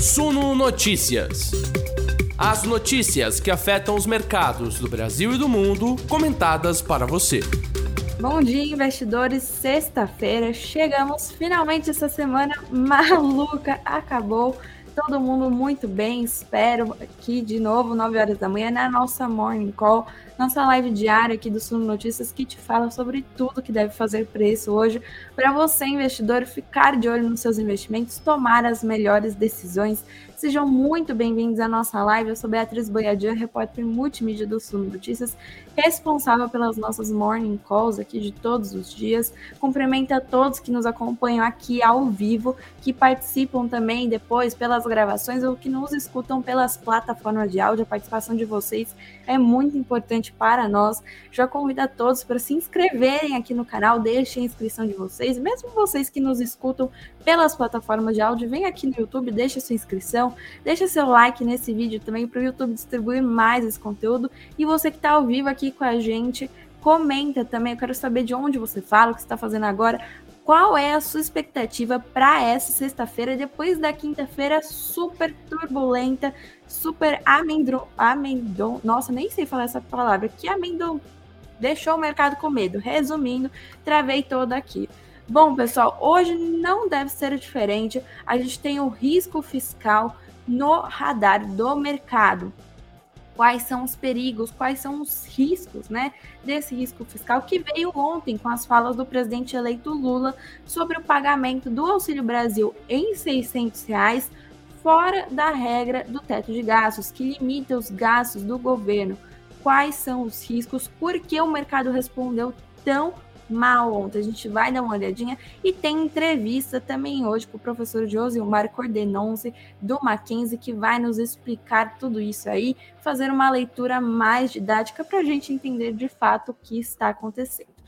Suno Notícias. As notícias que afetam os mercados do Brasil e do mundo, comentadas para você. Bom dia, investidores. Sexta-feira, chegamos finalmente essa semana maluca. Acabou todo mundo muito bem. Espero aqui de novo, 9 horas da manhã, na nossa Morning Call, nossa live diária aqui do Suno Notícias, que te fala sobre tudo que deve fazer preço hoje, para você, investidor, ficar de olho nos seus investimentos, tomar as melhores decisões. Sejam muito bem-vindos à nossa live. Eu sou Beatriz Boiadia, repórter multimídia do Suno Notícias, responsável pelas nossas morning calls aqui de todos os dias. Cumprimento a todos que nos acompanham aqui ao vivo, que participam também depois pelas gravações ou que nos escutam pelas plataformas de áudio. A participação de vocês é muito importante para nós. Já convido a todos para se inscreverem aqui no canal, deixem a inscrição de vocês, mesmo vocês que nos escutam pelas plataformas de áudio, vem aqui no YouTube, deixa sua inscrição, deixa seu like nesse vídeo também para o YouTube distribuir mais esse conteúdo. E você que está ao vivo aqui com a gente, comenta também. Eu quero saber de onde você fala, o que você está fazendo agora. Qual é a sua expectativa para essa sexta-feira, depois da quinta-feira super turbulenta, super amendron, amendon, nossa, nem sei falar essa palavra, que amendon deixou o mercado com medo. Resumindo, travei todo aqui. Bom, pessoal, hoje não deve ser diferente. A gente tem o risco fiscal no radar do mercado. Quais são os perigos, quais são os riscos, né, desse risco fiscal que veio ontem com as falas do presidente eleito Lula sobre o pagamento do Auxílio Brasil em 600 reais fora da regra do teto de gastos, que limita os gastos do governo. Quais são os riscos? Por que o mercado respondeu tão mal ontem. A gente vai dar uma olhadinha e tem entrevista também hoje com o professor Josilmar Cordenonce do Mackenzie, que vai nos explicar tudo isso aí, fazer uma leitura mais didática para a gente entender de fato o que está acontecendo.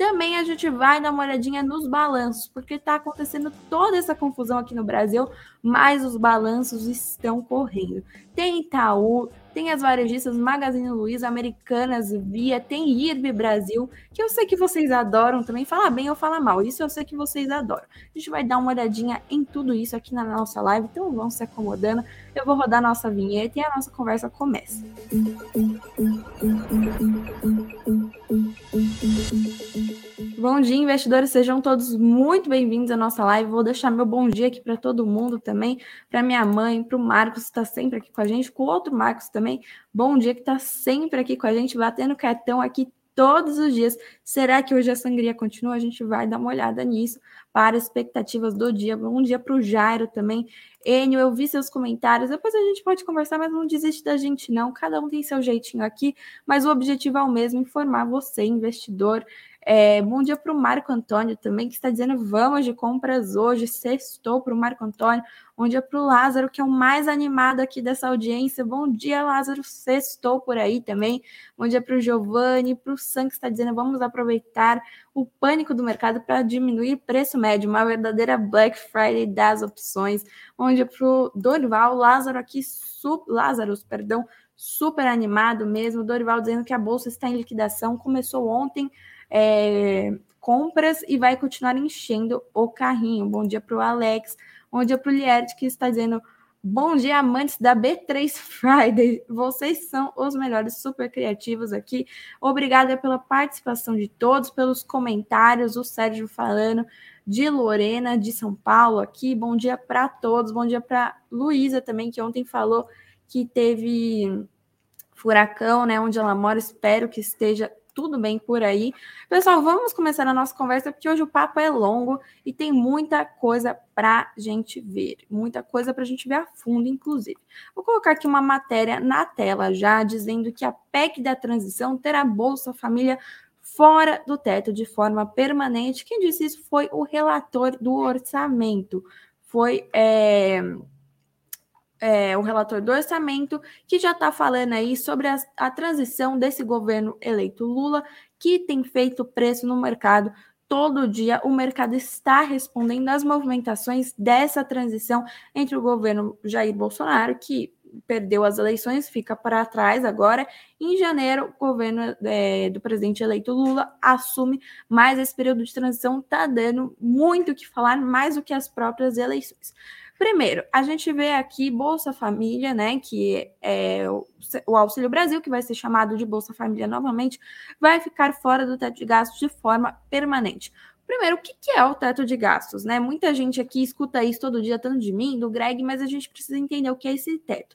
Também a gente vai dar uma olhadinha nos balanços, porque está acontecendo toda essa confusão aqui no Brasil, mas os balanços estão correndo. Tem Itaú, tem as varejistas Magazine Luiza, Americanas, Via, tem IRB Brasil, que eu sei que vocês adoram também, fala bem ou fala mal, isso eu sei que vocês adoram. A gente vai dar uma olhadinha em tudo isso aqui na nossa live, então vão se acomodando. Eu vou rodar nossa vinheta e a nossa conversa começa. Bom dia, investidores. Sejam todos muito bem-vindos à nossa live. Vou deixar meu bom dia aqui para todo mundo também, para minha mãe, para o Marcos, que está sempre aqui com a gente, com o outro Marcos também. Bom dia, que está sempre aqui com a gente, batendo cartão aqui todos os dias. Será que hoje a sangria continua? A gente vai dar uma olhada nisso para expectativas do dia. Bom dia para o Jairo também. Enio, eu vi seus comentários. Depois a gente pode conversar, mas não desiste da gente, não. Cada um tem seu jeitinho aqui, mas o objetivo é o mesmo: informar você, investidor, é, bom dia para o Marco Antônio também, que está dizendo vamos de compras hoje. Sextou para o Marco Antônio. Bom dia para o Lázaro, que é o mais animado aqui dessa audiência. Bom dia, Lázaro. Sextou por aí também. Bom dia para o Giovanni, para o Sam, que está dizendo vamos aproveitar o pânico do mercado para diminuir preço médio. Uma verdadeira Black Friday das opções. Bom dia para o Dorival. Lázaro aqui, su, Lázaros, perdão, super animado mesmo. Dorival dizendo que a bolsa está em liquidação. Começou ontem é, compras e vai continuar enchendo o carrinho. Bom dia para o Alex, bom dia para o Liette, que está dizendo bom dia, amantes da B3 Friday. Vocês são os melhores, super criativos aqui. Obrigada pela participação de todos, pelos comentários. O Sérgio falando de Lorena, de São Paulo aqui. Bom dia para todos. Bom dia para Luísa também, que ontem falou que teve furacão, né? Onde ela mora. Espero que esteja tudo bem por aí. Pessoal, vamos começar a nossa conversa, porque hoje o papo é longo e tem muita coisa para gente ver, muita coisa para a gente ver a fundo, inclusive. Vou colocar aqui uma matéria na tela já, dizendo que a PEC da transição terá Bolsa Família fora do teto de forma permanente. Quem disse isso foi o relator do orçamento. Foi. É é, o relator do orçamento, que já está falando aí sobre a, a transição desse governo eleito Lula, que tem feito preço no mercado todo dia o mercado está respondendo às movimentações dessa transição entre o governo Jair Bolsonaro, que perdeu as eleições, fica para trás agora. Em janeiro, o governo é, do presidente eleito Lula assume, mas esse período de transição está dando muito o que falar, mais do que as próprias eleições. Primeiro, a gente vê aqui Bolsa Família, né, que é o Auxílio Brasil, que vai ser chamado de Bolsa Família novamente, vai ficar fora do teto de gastos de forma permanente. Primeiro, o que é o teto de gastos, né? Muita gente aqui escuta isso todo dia, tanto de mim, do Greg, mas a gente precisa entender o que é esse teto.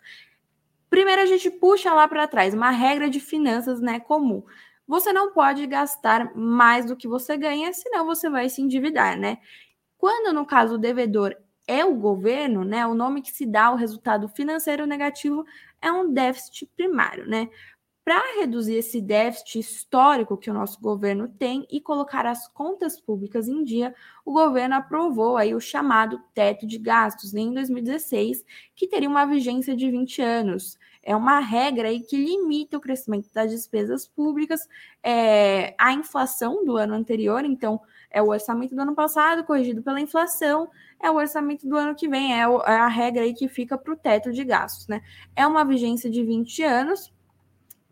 Primeiro, a gente puxa lá para trás uma regra de finanças, né, comum. Você não pode gastar mais do que você ganha, senão você vai se endividar, né? Quando, no caso, o devedor é o governo, né? O nome que se dá ao resultado financeiro negativo é um déficit primário, né? Para reduzir esse déficit histórico que o nosso governo tem e colocar as contas públicas em dia, o governo aprovou aí o chamado teto de gastos em 2016, que teria uma vigência de 20 anos. É uma regra aí que limita o crescimento das despesas públicas é, à inflação do ano anterior, então é o orçamento do ano passado corrigido pela inflação, é o orçamento do ano que vem, é, é a regra aí que fica para o teto de gastos, né? É uma vigência de 20 anos,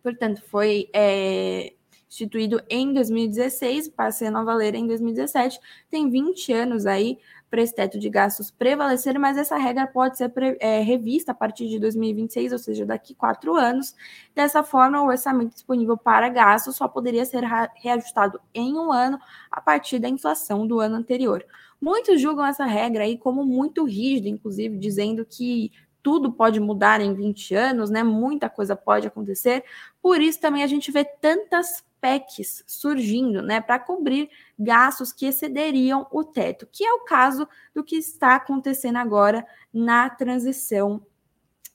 portanto, foi é, instituído em 2016, passando a valer em 2017, tem 20 anos aí para esse teto de gastos prevalecer, mas essa regra pode ser é, revista a partir de 2026, ou seja, daqui quatro anos. Dessa forma, o orçamento disponível para gastos só poderia ser reajustado em um ano a partir da inflação do ano anterior. Muitos julgam essa regra aí como muito rígida, inclusive dizendo que tudo pode mudar em 20 anos, né? Muita coisa pode acontecer. Por isso também a gente vê tantas PECs surgindo, né, para cobrir gastos que excederiam o teto, que é o caso do que está acontecendo agora na transição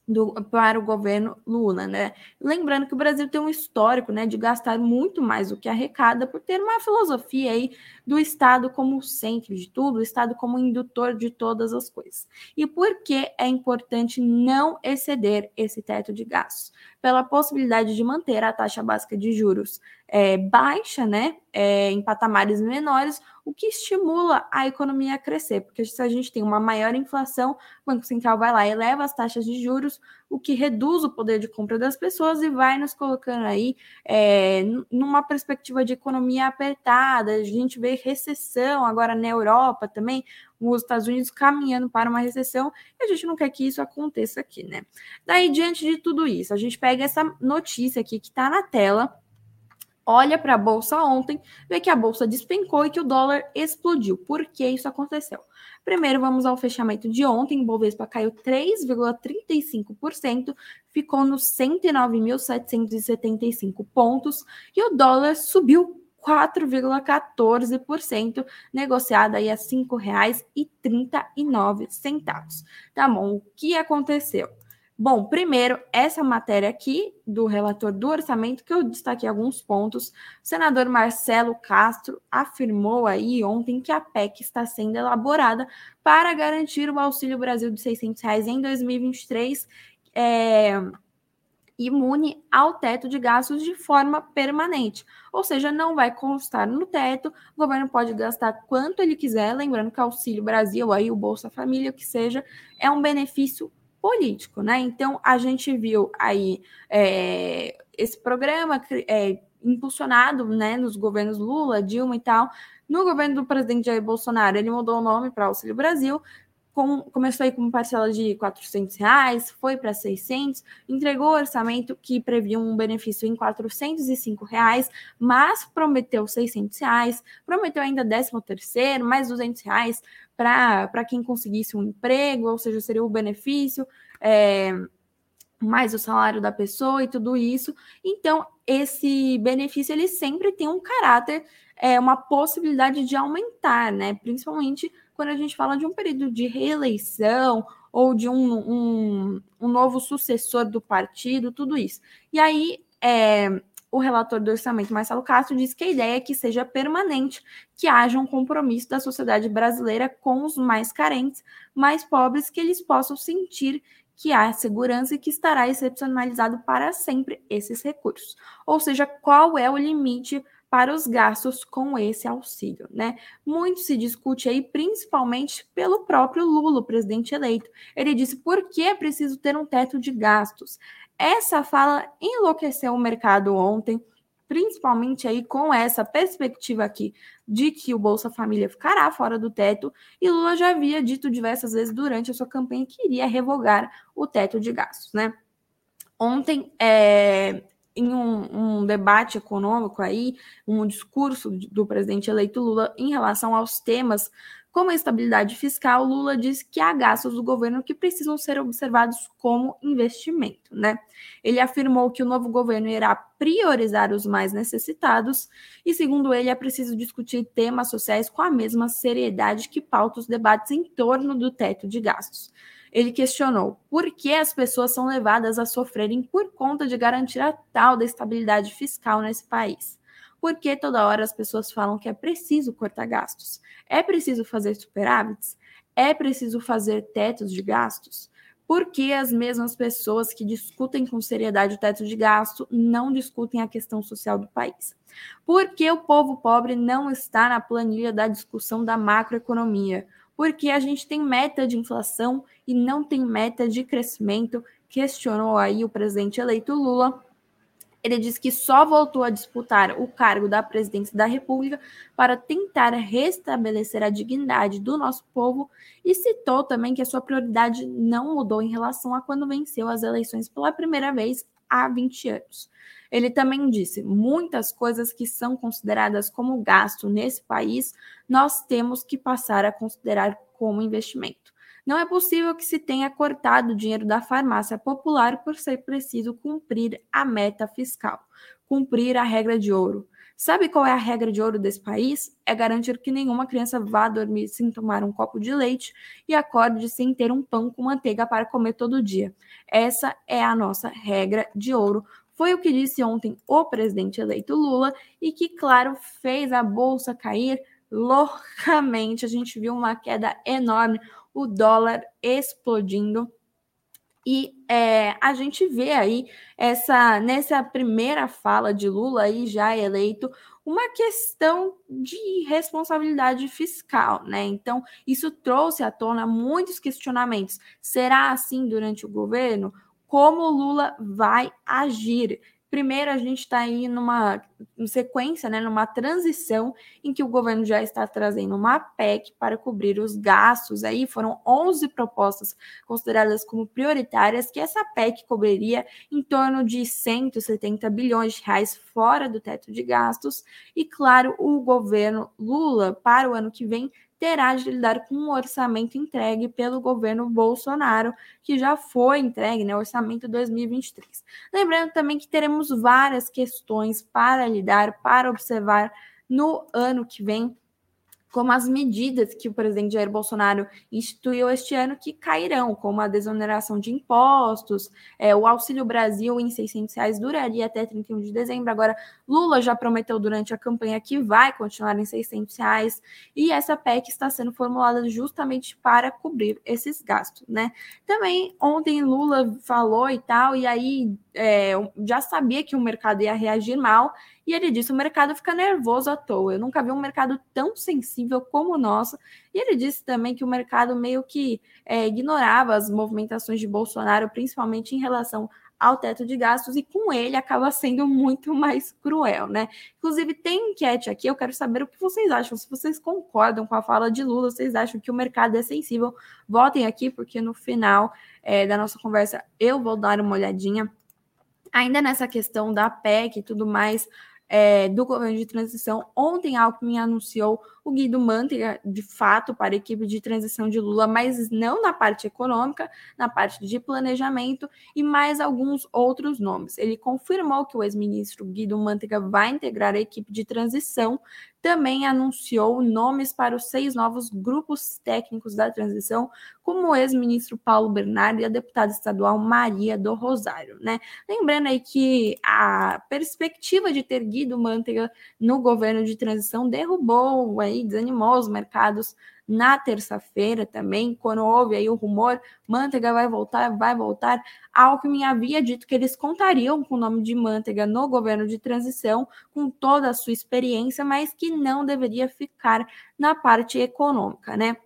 do, para o governo Lula, né? Lembrando que o Brasil tem um histórico, né, de gastar muito mais do que arrecada por ter uma filosofia aí do Estado como centro de tudo, o Estado como indutor de todas as coisas. E por que é importante não exceder esse teto de gastos? Pela possibilidade de manter a taxa básica de juros é, baixa, né, é, em patamares menores, o que estimula a economia a crescer, porque se a gente tem uma maior inflação, o Banco Central vai lá e eleva as taxas de juros, o que reduz o poder de compra das pessoas e vai nos colocando aí é, numa perspectiva de economia apertada. A gente vê recessão agora na Europa também, os Estados Unidos caminhando para uma recessão, e a gente não quer que isso aconteça aqui, né? Daí, diante de tudo isso, a gente pega essa notícia aqui que está na tela olha para a bolsa ontem, vê que a bolsa despencou e que o dólar explodiu. Por que isso aconteceu? Primeiro, vamos ao fechamento de ontem. O Bovespa caiu 3,35%, ficou nos 109.775 pontos e o dólar subiu 4,14%, negociada aí a R$ 5,39. Tá bom, o que aconteceu? Bom, primeiro, essa matéria aqui do relator do orçamento, que eu destaquei alguns pontos. O senador Marcelo Castro afirmou aí ontem que a PEC está sendo elaborada para garantir o Auxílio Brasil de 600 reais em 2023, é, imune ao teto de gastos de forma permanente. Ou seja, não vai constar no teto, o governo pode gastar quanto ele quiser, lembrando que o Auxílio Brasil, aí o Bolsa Família, o que seja, é um benefício político, né? Então a gente viu aí é, esse programa é, impulsionado, né, nos governos Lula, Dilma e tal. No governo do presidente Jair Bolsonaro, ele mudou o nome para Auxílio Brasil, com, começou aí com uma parcela de 400 reais, foi para 600, entregou o orçamento que previa um benefício em 405 reais, mas prometeu 600 reais, prometeu ainda 13 terceiro, mais 200 reais para quem conseguisse um emprego, ou seja, seria o benefício, é, mais o salário da pessoa e tudo isso. Então, esse benefício ele sempre tem um caráter, é, uma possibilidade de aumentar, né? Principalmente quando a gente fala de um período de reeleição ou de um, um, um novo sucessor do partido, tudo isso. E aí, é, o relator do orçamento, Marcelo Castro, diz que a ideia é que seja permanente, que haja um compromisso da sociedade brasileira com os mais carentes, mais pobres, que eles possam sentir que há segurança e que estará excepcionalizado para sempre esses recursos. Ou seja, qual é o limite para os gastos com esse auxílio, né? Muito se discute aí, principalmente pelo próprio Lula, o presidente eleito. Ele disse por que é preciso ter um teto de gastos. Essa fala enlouqueceu o mercado ontem. principalmente aí com essa perspectiva aqui de que o Bolsa Família ficará fora do teto, e Lula já havia dito diversas vezes durante a sua campanha que iria revogar o teto de gastos, né? Ontem, é, em um, um, debate econômico aí, um discurso do presidente eleito Lula em relação aos temas como a estabilidade fiscal, Lula disse que há gastos do governo que precisam ser observados como investimento, né? Ele afirmou que o novo governo irá priorizar os mais necessitados e, segundo ele, é preciso discutir temas sociais com a mesma seriedade que pauta os debates em torno do teto de gastos. Ele questionou por que as pessoas são levadas a sofrerem por conta de garantir a tal da estabilidade fiscal nesse país. Por que toda hora as pessoas falam que é preciso cortar gastos? É preciso fazer superávites? É preciso fazer tetos de gastos? Por que as mesmas pessoas que discutem com seriedade o teto de gasto não discutem a questão social do país? Por que o povo pobre não está na planilha da discussão da macroeconomia? Porque a gente tem meta de inflação e não tem meta de crescimento, questionou aí o presidente eleito Lula ele disse que só voltou a disputar o cargo da presidência da República para tentar restabelecer a dignidade do nosso povo e citou também que a sua prioridade não mudou em relação a quando venceu as eleições pela primeira vez há 20 anos. Ele também disse: muitas coisas que são consideradas como gasto nesse país, nós temos que passar a considerar como investimento. Não é possível que se tenha cortado o dinheiro da farmácia popular por ser preciso cumprir a meta fiscal, cumprir a regra de ouro. Sabe qual é a regra de ouro desse país? É garantir que nenhuma criança vá dormir sem tomar um copo de leite e acorde sem ter um pão com manteiga para comer todo dia. Essa é a nossa regra de ouro. Foi o que disse ontem o presidente eleito Lula e que, claro, fez a bolsa cair loucamente. A gente viu uma queda enorme o dólar explodindo. E é, a gente vê aí essa nessa primeira fala de Lula aí já eleito uma questão de responsabilidade fiscal, né? Então isso trouxe à tona muitos questionamentos. Será assim durante o governo? Como Lula vai agir? Primeiro, a gente está aí numa sequência, né, numa transição em que o governo já está trazendo uma PEC para cobrir os gastos. Aí foram 11 propostas consideradas como prioritárias, que essa PEC cobriria em torno de 170 bilhões de reais fora do teto de gastos. E, claro, o governo Lula, para o ano que vem, terá de lidar com um orçamento entregue pelo governo Bolsonaro, que já foi entregue, né, orçamento 2023. Lembrando também que teremos várias questões para lidar, para observar no ano que vem como as medidas que o presidente Jair Bolsonaro instituiu este ano que cairão, como a desoneração de impostos, é, o Auxílio Brasil em 600 reais duraria até 31 de dezembro. Agora, Lula já prometeu durante a campanha que vai continuar em 600 reais e essa PEC está sendo formulada justamente para cobrir esses gastos, né? Também ontem Lula falou e tal, e aí é, já sabia que o mercado ia reagir mal e ele disse: o mercado fica nervoso à toa. Eu nunca vi um mercado tão sensível como o nosso. E ele disse também que o mercado meio que é, ignorava as movimentações de Bolsonaro, principalmente em relação ao teto de gastos, e com ele acaba sendo muito mais cruel, né? Inclusive, tem enquete aqui, eu quero saber o que vocês acham, se vocês concordam com a fala de Lula, vocês acham que o mercado é sensível, votem aqui, porque no final é, da nossa conversa eu vou dar uma olhadinha. Ainda nessa questão da PEC e tudo mais, é, do governo de transição. Ontem, Alckmin anunciou o Guido Mantega, de fato, para a equipe de transição de Lula, mas não na parte econômica, na parte de planejamento e mais alguns outros nomes. Ele confirmou que o ex-ministro Guido Mantega vai integrar a equipe de transição, também anunciou nomes para os seis novos grupos técnicos da transição, como o ex-ministro Paulo Bernardo e a deputada estadual Maria do Rosário, né? Lembrando aí que a perspectiva de ter Guido Mantega no governo de transição derrubou aí, desanimou os mercados na terça-feira também, quando houve aí o rumor, Manteiga vai voltar, vai voltar. Alckmin havia dito que eles contariam com o nome de Manteiga no governo de transição, com toda a sua experiência, mas que não deveria ficar na parte econômica, né?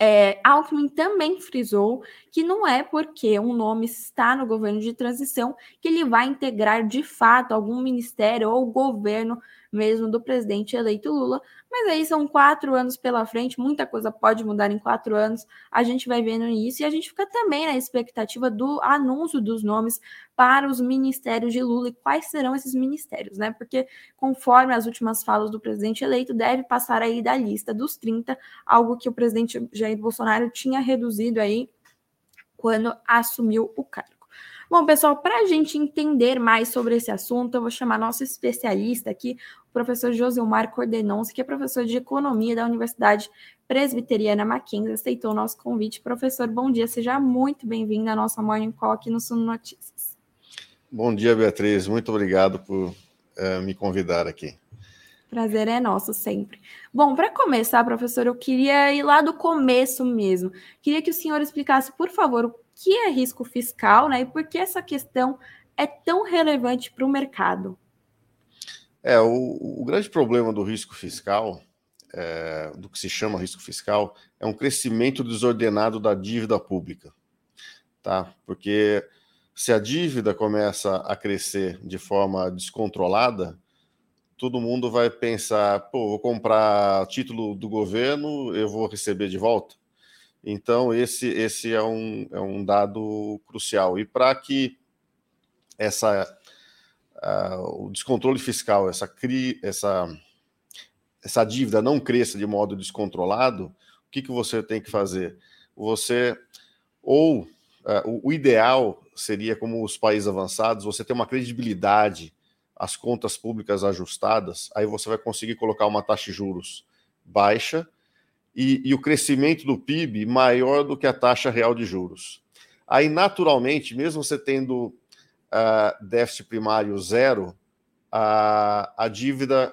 É, Alckmin também frisou que não é porque um nome está no governo de transição que ele vai integrar de fato algum ministério ou governo mesmo do presidente eleito Lula. Mas aí são quatro anos pela frente, muita coisa pode mudar em quatro anos. A gente vai vendo isso e a gente fica também na expectativa do anúncio dos nomes para os ministérios de Lula e quais serão esses ministérios, né? Porque conforme as últimas falas do presidente eleito, deve passar aí da lista dos 30, algo que o presidente Jair Bolsonaro tinha reduzido aí quando assumiu o cargo. Bom, pessoal, para a gente entender mais sobre esse assunto, eu vou chamar nosso especialista aqui, o professor Josilmar Cordenonce, que é professor de Economia da Universidade Presbiteriana Mackenzie, aceitou o nosso convite. Professor, bom dia, seja muito bem-vindo à nossa Morning Call aqui no Suno Notícias. Bom dia, Beatriz, muito obrigado por uh, me convidar aqui. Prazer é nosso sempre. Bom, para começar, professor, eu queria ir lá do começo mesmo. Queria que o senhor explicasse, por favor, que é risco fiscal né, e por que essa questão é tão relevante para o mercado. É, o, o, grande problema do risco fiscal, é, do que se chama risco fiscal, é um crescimento desordenado da dívida pública. Tá? Porque se a dívida começa a crescer de forma descontrolada, todo mundo vai pensar, pô, vou comprar título do governo, eu vou receber de volta. Então, esse, esse é, um, é um dado crucial. E para que essa, uh, o descontrole fiscal, essa, cri, essa, essa dívida não cresça de modo descontrolado, o que, que você tem que fazer? Você, ou uh, o, o ideal seria, como os países avançados, você ter uma credibilidade, as contas públicas ajustadas, aí você vai conseguir colocar uma taxa de juros baixa e, e o crescimento do PIB maior do que a taxa real de juros. Aí, naturalmente, mesmo você tendo uh, déficit primário zero, a, a dívida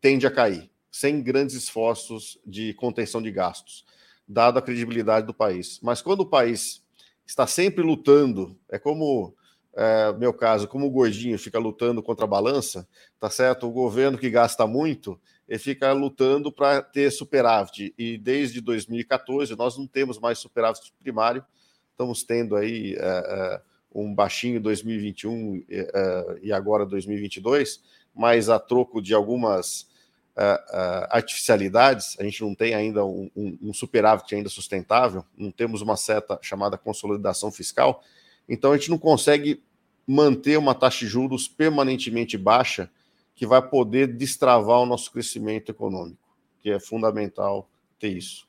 tende a cair, sem grandes esforços de contenção de gastos, dada a credibilidade do país. Mas quando o país está sempre lutando, é como é, meu caso, como o gordinho fica lutando contra a balança, tá certo? O governo que gasta muito, ele fica lutando para ter superávit. E desde 2014 nós não temos mais superávit primário, estamos tendo aí é, é, um baixinho 2021 é, e agora 2022, mas a troco de algumas artificialidades, a gente não tem ainda um, um, um superávit ainda sustentável, não temos uma seta chamada consolidação fiscal, então a gente não consegue manter uma taxa de juros permanentemente baixa que vai poder destravar o nosso crescimento econômico, que é fundamental ter isso.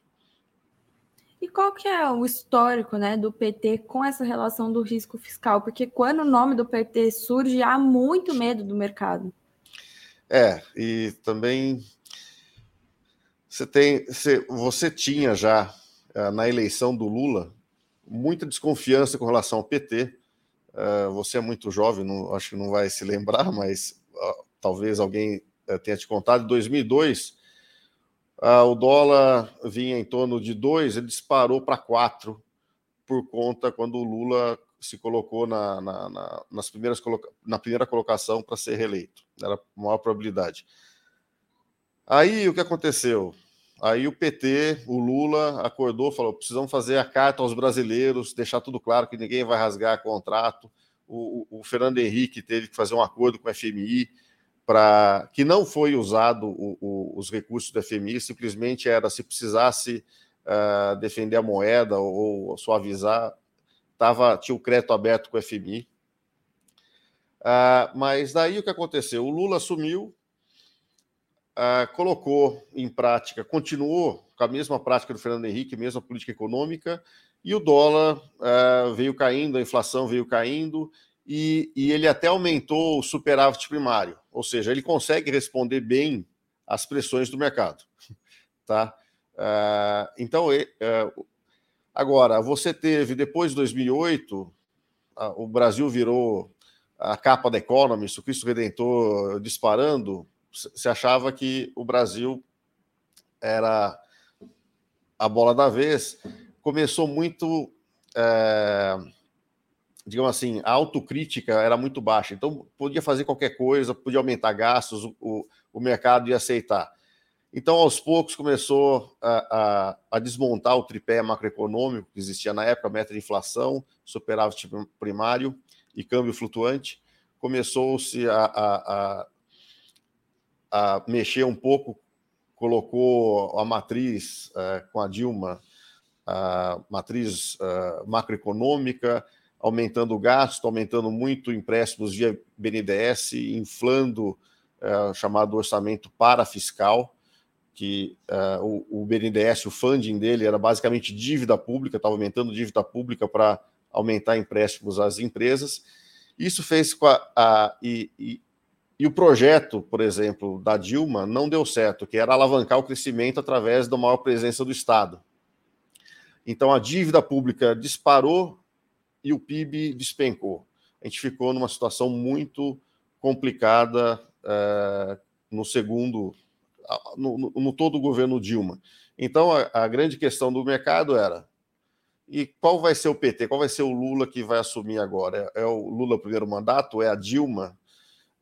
E qual que é o histórico né, do PT com essa relação do risco fiscal? Porque quando o nome do PT surge, há muito medo do mercado. É, e também você tem, você, você tinha já eh, na eleição do Lula muita desconfiança com relação ao PT. Uh, você é muito jovem, não, acho que não vai se lembrar, mas talvez alguém uh, tenha te contado. Em 2002, o dólar vinha em torno de 2, ele disparou para 4 por conta quando o Lula se colocou na, na, na nas primeiras na primeira colocação para ser reeleito. Era a maior probabilidade. Aí o que aconteceu? Aí o PT, o Lula, acordou, falou: precisamos fazer a carta aos brasileiros, deixar tudo claro que ninguém vai rasgar contrato. O, o, o Fernando Henrique teve que fazer um acordo com o FMI para que não foi usado o, os recursos do FMI, simplesmente era se precisasse uh, defender a moeda ou, ou suavizar, tava, tinha o crédito aberto com o FMI. Uh, ah, mas daí o que aconteceu? O Lula assumiu, uh, colocou em prática, continuou com a mesma prática do Fernando Henrique, mesma política econômica, e o dólar veio caindo, a inflação veio caindo, e, e, ele até aumentou o superávit primário, ou seja, ele consegue responder bem às pressões do mercado. Tá? Uh, então, uh, agora, você teve, depois de 2008, uh, o Brasil virou a capa da Economist, o Cristo Redentor disparando, se achava que o Brasil era a bola da vez. Começou muito, é, digamos assim, a autocrítica era muito baixa. Então, podia fazer qualquer coisa, podia aumentar gastos, o, o mercado ia aceitar. Então, aos poucos, começou a, a, a, desmontar o tripé macroeconômico que existia na época, meta de inflação, superávit primário e câmbio flutuante. Começou-se a, a, mexer um pouco, colocou a matriz uh, com a Dilma, a matriz uh, macroeconômica, aumentando o gasto, aumentando muito empréstimos via BNDES, inflando uh, o chamado orçamento parafiscal que uh, o, o, BNDES, o funding dele era basicamente dívida pública, estava aumentando dívida pública para aumentar empréstimos às empresas. Isso fez com a. a e, e, e, o projeto, por exemplo, da Dilma não deu certo, que era alavancar o crescimento através da maior presença do Estado. Então a dívida pública disparou e o PIB despencou. A gente ficou numa situação muito complicada uh, no segundo no, no, todo o governo Dilma. Então, a, a, grande questão do mercado era: e qual vai ser o PT? Qual vai ser o Lula que vai assumir agora? É, é o Lula primeiro mandato? É a Dilma?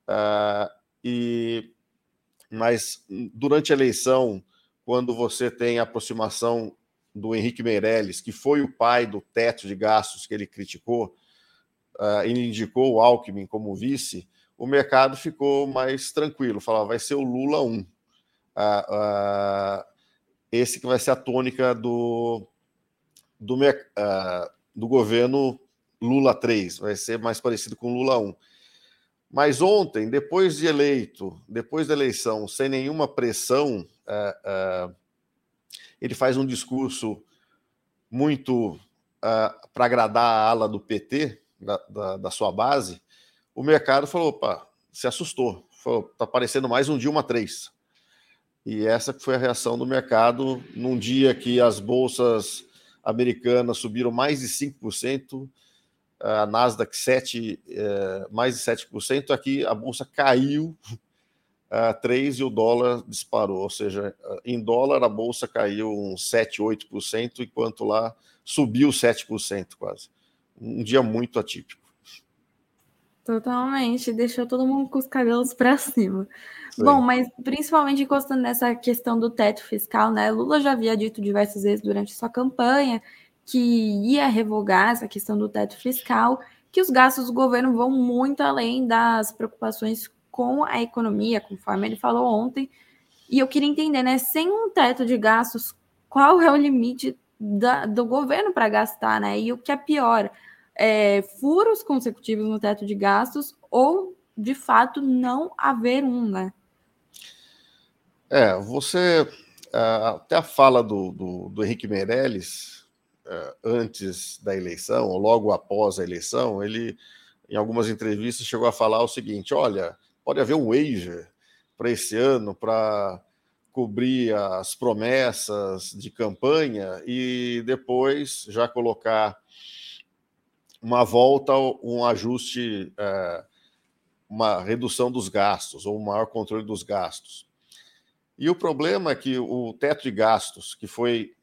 Ah, e mas durante a eleição, quando você tem aproximação do Henrique Meirelles, que foi o pai do teto de gastos que ele criticou, uh, ele indicou o Alckmin como vice, o mercado ficou mais tranquilo, falava vai ser o Lula 1 uh, esse que vai ser a tônica do, do, uh, do governo Lula 3, vai ser mais parecido com Lula 1. Mas ontem, depois de eleito, depois da eleição, sem nenhuma pressão, uh, uh, ele faz um discurso muito uh, para agradar a ala do PT, da, da, da, sua base. O mercado falou: opa, se assustou. Falou: tá parecendo mais um Dilma 3. E essa foi a reação do mercado num dia que as bolsas americanas subiram mais de 5%, a Nasdaq 7, é, mais de 7%, aqui a bolsa caiu a 3% e o dólar disparou, ou seja, em dólar a bolsa caiu uns 7, 8%, enquanto lá subiu 7% quase. Um dia muito atípico. Totalmente, deixou todo mundo com os cabelos para cima. Sim. Bom, mas principalmente encostando nessa questão do teto fiscal, né? Lula já havia dito diversas vezes durante sua campanha que ia revogar essa questão do teto fiscal, que os gastos do governo vão muito além das preocupações com a economia, conforme ele falou ontem. E eu queria entender, né? Sem um teto de gastos, qual é o limite da, do governo para gastar, né? E o que é pior? é, furos consecutivos no teto de gastos ou, de fato, não haver um, né? É, você. Até a fala do, do, do Henrique Meirelles, é, antes da eleição, ou logo após a eleição, ele, em algumas entrevistas, chegou a falar o seguinte: olha, pode haver um wager para esse ano para cobrir as promessas de campanha e depois já colocar uma volta, um ajuste, é, uma redução dos gastos ou um maior controle dos gastos. E o problema é que o teto de gastos, que foi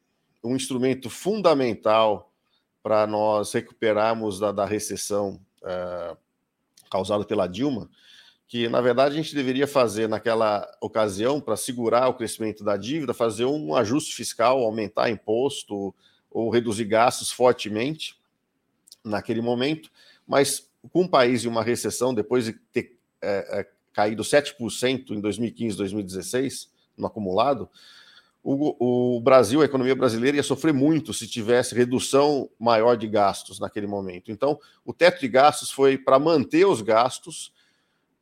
um instrumento fundamental para nós recuperarmos da, da recessão é, causada pela Dilma, que na verdade a gente deveria fazer naquela ocasião para segurar o crescimento da dívida, fazer um ajuste fiscal, aumentar imposto ou reduzir gastos fortemente naquele momento, mas com o país em uma recessão, depois de ter é, é, caído 7% em 2015, 2016, no acumulado, o, o, Brasil, a economia brasileira, ia sofrer muito se tivesse redução maior de gastos naquele momento. Então, o teto de gastos foi para manter os gastos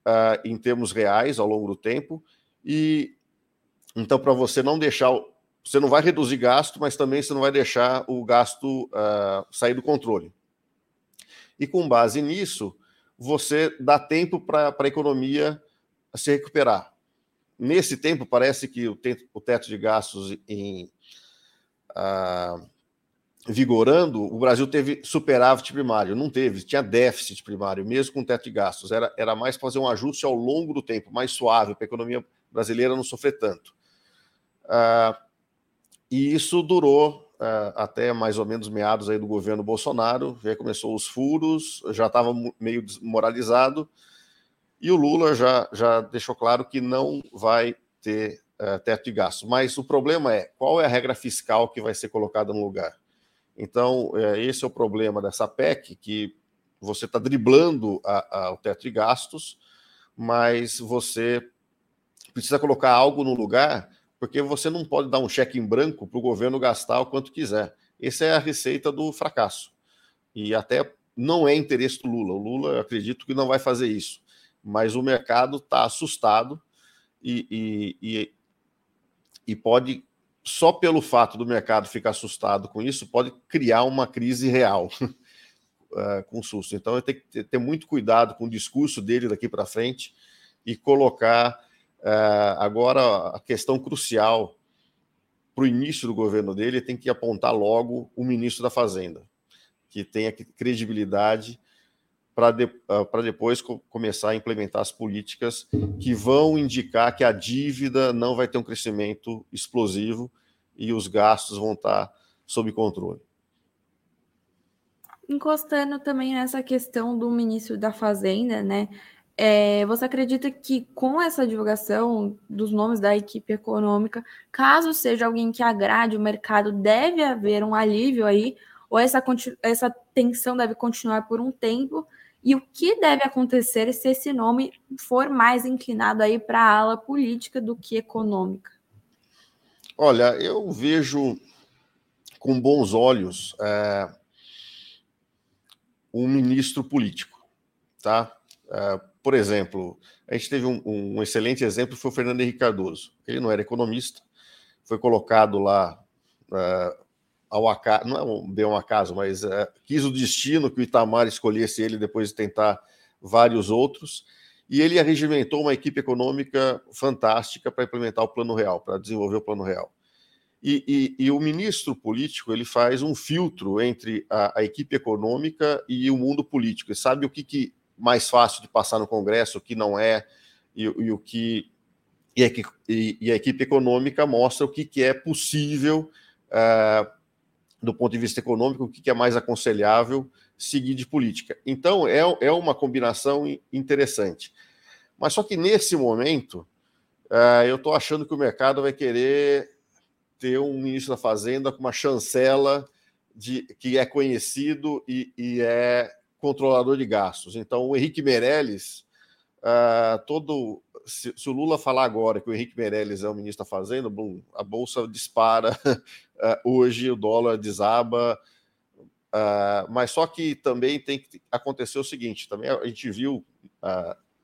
uh, em termos reais ao longo do tempo, e então, para você não deixar. Você não vai reduzir gasto, mas também você não vai deixar o gasto uh, sair do controle e com base nisso, você dá tempo para a economia se recuperar. Nesse tempo, parece que o, teto de gastos em, ah, vigorando, o Brasil teve superávit primário. Não teve, tinha déficit primário, mesmo com teto de gastos. Era, era mais fazer um ajuste ao longo do tempo, mais suave, para a economia brasileira não sofrer tanto. Ah, e isso durou uh, até mais ou menos meados aí do governo Bolsonaro, já começou os furos, já estava meio desmoralizado, e o Lula já, já deixou claro que não vai ter uh, teto de gastos. Mas o problema é qual é a regra fiscal que vai ser colocada no lugar. Então, uh, esse é o problema dessa PEC, que você está driblando a, a, o teto de gastos, mas você precisa colocar algo no lugar, porque você não pode dar um cheque em branco para o governo gastar o quanto quiser. Essa é a receita do fracasso. E até não é interesse do Lula. O Lula, eu acredito que não vai fazer isso. Mas o mercado está assustado e, e, e, e pode, só pelo fato do mercado ficar assustado com isso, pode criar uma crise real. uh, com susto. Então, eu tenho que ter muito cuidado com o discurso dele daqui para frente e colocar uh, agora a questão crucial para o início do governo dele tem que apontar logo o ministro da Fazenda, que tenha credibilidade para de, uh, depois co começar a implementar as políticas que vão indicar que a dívida não vai ter um crescimento explosivo e os gastos vão estar sob controle encostando também nessa questão do ministro da Fazenda, né? É, você acredita que com essa divulgação dos nomes da equipe econômica, caso seja alguém que agrade o mercado, deve haver um alívio aí, ou essa, essa tensão deve continuar por um tempo? E o que deve acontecer se esse nome for mais inclinado aí para a ala política do que econômica? Olha, eu vejo com bons olhos é, um ministro político, tá? Uh, por exemplo, a gente teve um, um, excelente exemplo, foi o Fernando Henrique Cardoso. Ele não era economista, foi colocado lá uh, ao acaso, não é bem um acaso, mas uh, quis o destino que o Itamar escolhesse ele depois de tentar vários outros, e ele arregimentou uma equipe econômica fantástica para implementar o Plano Real, para desenvolver o Plano Real. E, e, e, o ministro político ele faz um filtro entre a, a, equipe econômica e o mundo político. Ele sabe o que, que mais fácil de passar no Congresso, o que não é, e, e o que e a, e a, equipe econômica mostra o que, que é possível uh, do ponto de vista econômico, o que, que é mais aconselhável seguir de política. Então é, é uma combinação interessante. Mas só que nesse momento uh, eu estou achando que o mercado vai querer ter um ministro da Fazenda com uma chancela de, que é conhecido e, e é controlador de gastos. Então, o Henrique Meirelles, uh, todo. Se, se, o Lula falar agora que o Henrique Meirelles é o ministro da Fazenda, a bolsa dispara uh, hoje, o dólar desaba. Uh, mas só que também tem que acontecer o seguinte: também a gente viu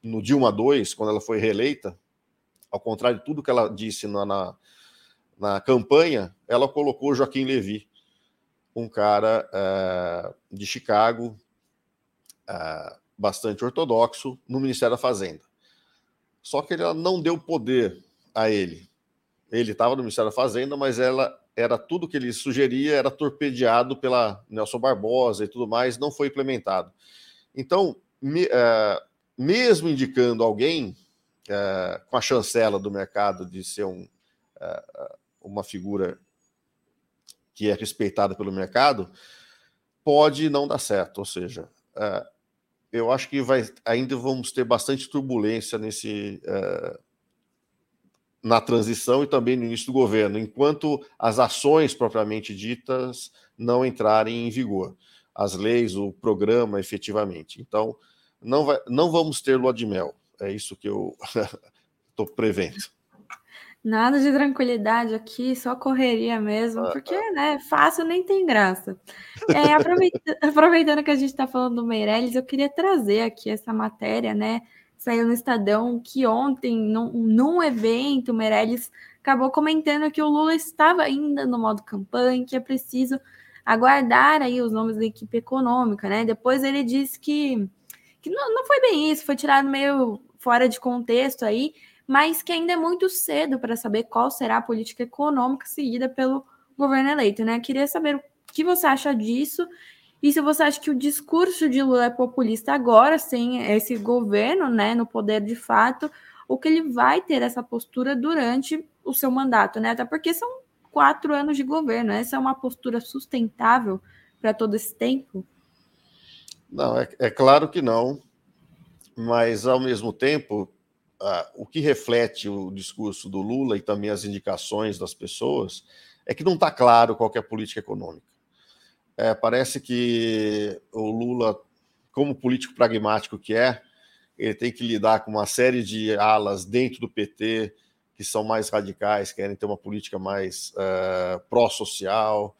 no Dilma II, quando ela foi reeleita, ao contrário de tudo que ela disse na, na na campanha, ela colocou Joaquim Levy, um cara uh, de Chicago, uh, bastante ortodoxo, no Ministério da Fazenda. Só que ela não deu poder a ele. Ele estava no Ministério da Fazenda, mas ela era tudo que ele sugeria era torpedeado pela Nelson Barbosa e tudo mais, não foi implementado. Então, me, uh, mesmo indicando alguém com a chancela do mercado de ser um uma figura que é respeitada pelo mercado, pode não dar certo. Ou seja, uh, eu acho que vai, ainda vamos ter bastante turbulência nesse, uh, na transição e também no início do governo, enquanto as ações propriamente ditas não entrarem em vigor, as leis, o programa efetivamente. Então, não, vai, não vamos ter lua de mel. É isso que eu estou prevendo. Nada de tranquilidade aqui, só correria mesmo, ah, porque, tá. né, fácil nem tem graça. É, aproveitando, aproveitando que a gente está falando do Meirelles, eu queria trazer aqui essa matéria, né, saiu no Estadão, que ontem, num, num evento, Meirelles acabou comentando que o Lula estava ainda no modo campanha, que é preciso aguardar aí os nomes da equipe econômica, né, depois ele disse que, que não, não foi bem isso, foi tirado meio fora de contexto aí, mas que ainda é muito cedo para saber qual será a política econômica seguida pelo governo eleito, né? Queria saber o que você acha disso e se você acha que o discurso de Lula é populista agora, sem esse governo, né, no poder de fato, ou que ele vai ter essa postura durante o seu mandato, né? Até porque são quatro anos de governo. Essa é uma postura sustentável para todo esse tempo? Não, é, é claro que não, mas ao mesmo tempo o que reflete o discurso do Lula e também as indicações das pessoas é que não está claro qual é a política econômica. É, parece que o Lula, como político pragmático que é, ele tem que lidar com uma série de alas dentro do PT que são mais radicais, querem ter uma política mais uh, pró-social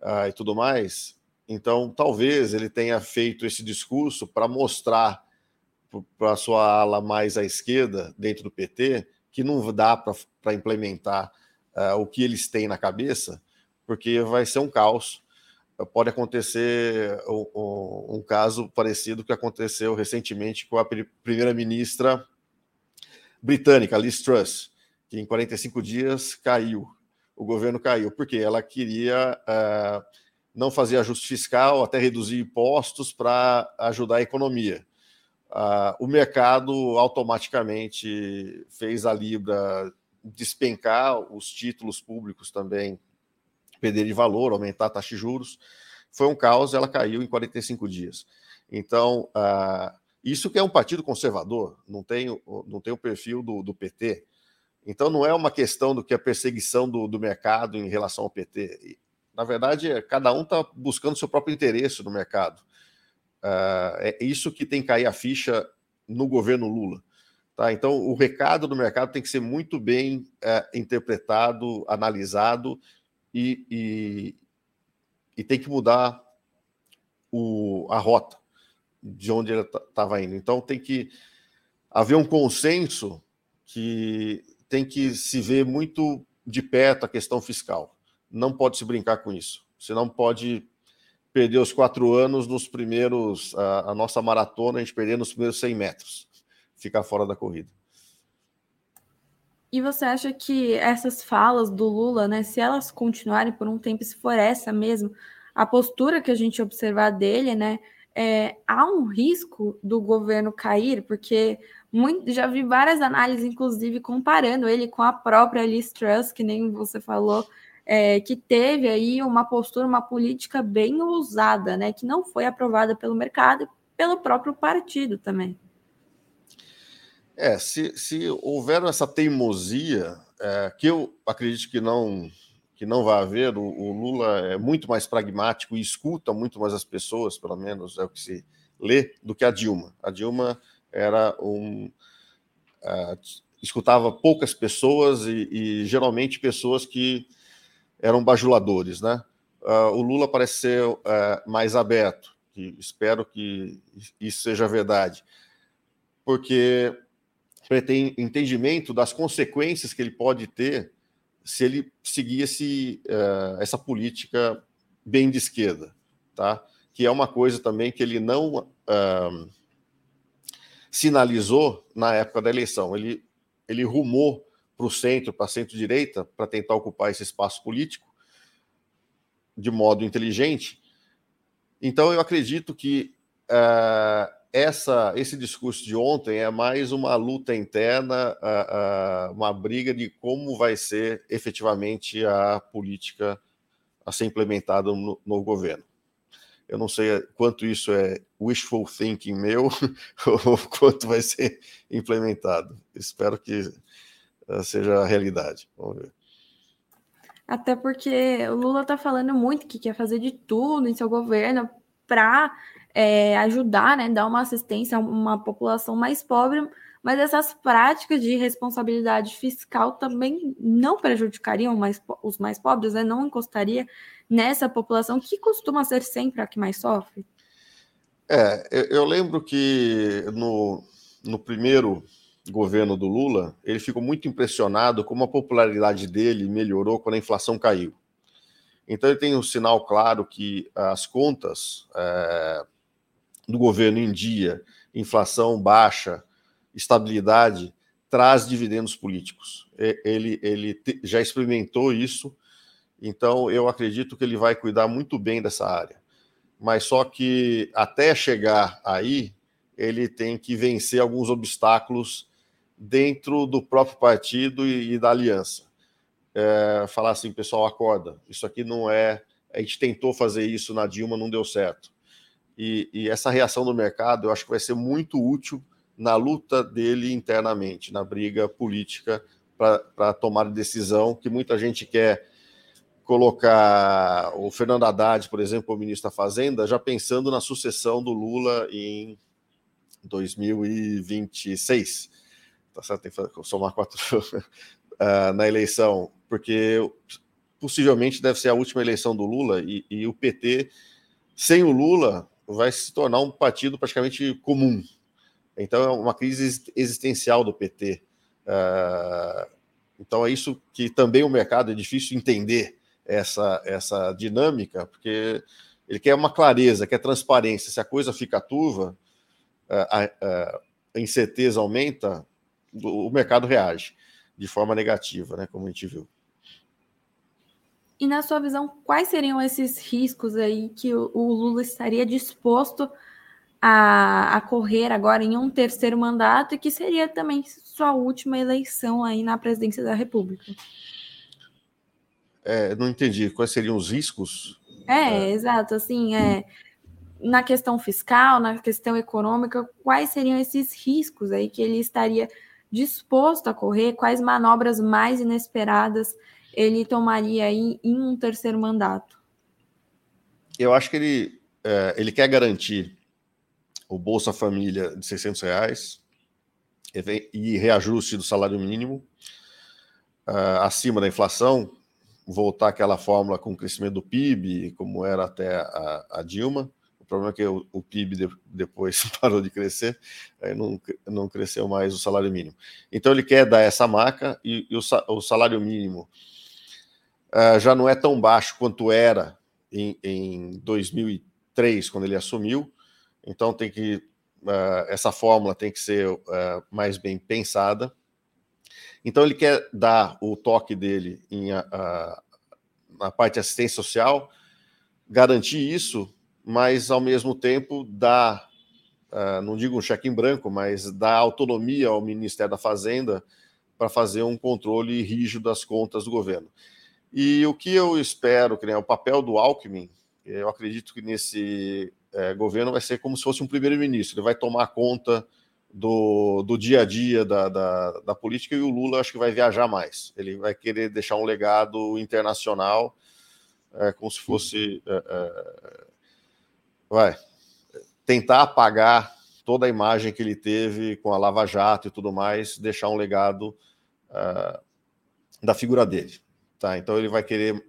uh, e tudo mais. Então, talvez ele tenha feito esse discurso para mostrar para a sua ala mais à esquerda, dentro do PT, que não dá para implementar uh, o que eles têm na cabeça, porque vai ser um caos. Pode acontecer um, um, caso parecido que aconteceu recentemente com a primeira-ministra britânica, Liz Truss, que em 45 dias caiu, o governo caiu, porque ela queria uh, não fazer ajuste fiscal, até reduzir impostos para ajudar a economia. Uh, o mercado automaticamente fez a Libra despencar, os títulos públicos também perder de valor, aumentar a taxa de juros. Foi um caos, ela caiu em 45 dias. Então, uh, isso que é um partido conservador, não tem, não tem o perfil do, do PT. Então, não é uma questão do que a perseguição do, do mercado em relação ao PT. Na verdade, é, cada um está buscando seu próprio interesse no mercado. Uh, é isso que tem que cair a ficha no governo Lula. Tá? Então, o recado do mercado tem que ser muito bem uh, interpretado, analisado e, e, e, tem que mudar o, a rota de onde ele estava indo. Então, tem que haver um consenso que tem que se ver muito de perto a questão fiscal. Não pode se brincar com isso. Você não pode perder os quatro anos nos primeiros. A, a nossa maratona, a gente perder nos primeiros 100 metros, ficar fora da corrida. E você acha que essas falas do Lula, né, se elas continuarem por um tempo, se for essa mesmo, a postura que a gente observar dele, né, é, há um risco do governo cair, porque muito, já vi várias análises, inclusive comparando ele com a própria Liz Truss, que nem você falou, é, que teve aí uma postura, uma política bem ousada, né, que não foi aprovada pelo mercado e pelo próprio partido também. É, se, se houver essa teimosia, é, que eu acredito que não que não vai haver, o, o, Lula é muito mais pragmático e escuta muito mais as pessoas, pelo menos é o que se lê, do que a Dilma. A Dilma era um. Uh, escutava poucas pessoas e, e geralmente pessoas que eram bajuladores, né? Uh, o Lula parece ser uh, mais aberto, e espero que isso seja verdade, porque tem entendimento das consequências que ele pode ter se ele seguir esse, uh, essa política bem de esquerda, tá? Que é uma coisa também que ele não sinalizou na época da eleição. Ele, ele rumou para o centro, para centro-direita, para tentar ocupar esse espaço político de modo inteligente. Então, eu acredito que uh, essa, esse discurso de ontem é mais uma luta interna, uh, uh, uma briga de como vai ser efetivamente a política a ser implementada no, no governo. Eu não sei quanto isso é wishful thinking meu ou quanto vai ser implementado. Espero que eh, seja a realidade. Vamos ver. Até porque o Lula está falando muito que quer fazer de tudo em seu governo para é, ajudar, né, dar uma assistência a uma população mais pobre, mas essas práticas de responsabilidade fiscal também não prejudicariam mais, os mais pobres, né, não encostaria nessa população que costuma ser sempre a que mais sofre? É, eu, eu lembro que no, no primeiro governo do Lula, ele ficou muito impressionado como a popularidade dele melhorou quando a inflação caiu. Então ele tem um sinal claro que as contas é, do governo em dia, inflação baixa, estabilidade, traz dividendos políticos. Ele, ele já experimentou isso, então eu acredito que ele vai cuidar muito bem dessa área. Mas só que até chegar aí, ele tem que vencer alguns obstáculos dentro do próprio partido e, e da aliança. É, falar assim, pessoal, acorda. Isso aqui não é. A gente tentou fazer isso na Dilma, não deu certo. E, e, essa reação do mercado eu acho que vai ser muito útil na luta dele internamente, na briga política para tomar decisão que muita gente quer colocar o Fernando Haddad, por exemplo, como ministro da Fazenda, já pensando na sucessão do Lula em 2026. Tá certo? Tem que somar quatro uh, na eleição, porque possivelmente deve ser a última eleição do Lula e, e, o PT, sem o Lula, vai se tornar um partido praticamente comum. Então é uma crise existencial do PT. Ah, então é isso que também o mercado é difícil entender essa, essa dinâmica, porque ele quer uma clareza, quer transparência. Se a coisa fica turva, a, a, a incerteza aumenta, o mercado reage de forma negativa, né, como a gente viu. E na sua visão, quais seriam esses riscos aí que o, o Lula estaria disposto a, a, correr agora em um terceiro mandato e que seria também sua última eleição aí na presidência da República? É, não entendi. Quais seriam os riscos? É, é. exato. Assim, é, na questão fiscal, na questão econômica, quais seriam esses riscos aí que ele estaria disposto a correr? Quais manobras mais inesperadas ele tomaria aí em um terceiro mandato? Eu acho que ele, é, ele quer garantir o Bolsa Família de 600 reais e reajuste do salário mínimo uh, acima da inflação, voltar àquela fórmula com o crescimento do PIB, como era até a, a Dilma. O problema é que o, o PIB de, depois parou de crescer, aí não, não cresceu mais o salário mínimo. Então ele quer dar essa marca e, e o, o, salário mínimo uh, já não é tão baixo quanto era em, em 2003, quando ele assumiu. Então tem que uh, essa fórmula tem que ser uh, mais bem pensada então ele quer dar o toque dele em, na parte de assistência social, garantir isso, mas ao mesmo tempo dar, uh, não digo um cheque em branco, mas dar autonomia ao Ministério da Fazenda para fazer um controle rígido das contas do governo. E o que eu espero, que é o papel do Alckmin, eu acredito que nesse é, governo vai ser como se fosse um primeiro-ministro, ele vai tomar conta do, do dia a dia da, da, da, política e o Lula acho que vai viajar mais. Ele vai querer deixar um legado internacional, é, como se fosse. É, é, vai tentar apagar toda a imagem que ele teve com a Lava Jato e tudo mais, deixar um legado é, da figura dele. Tá? Então ele vai querer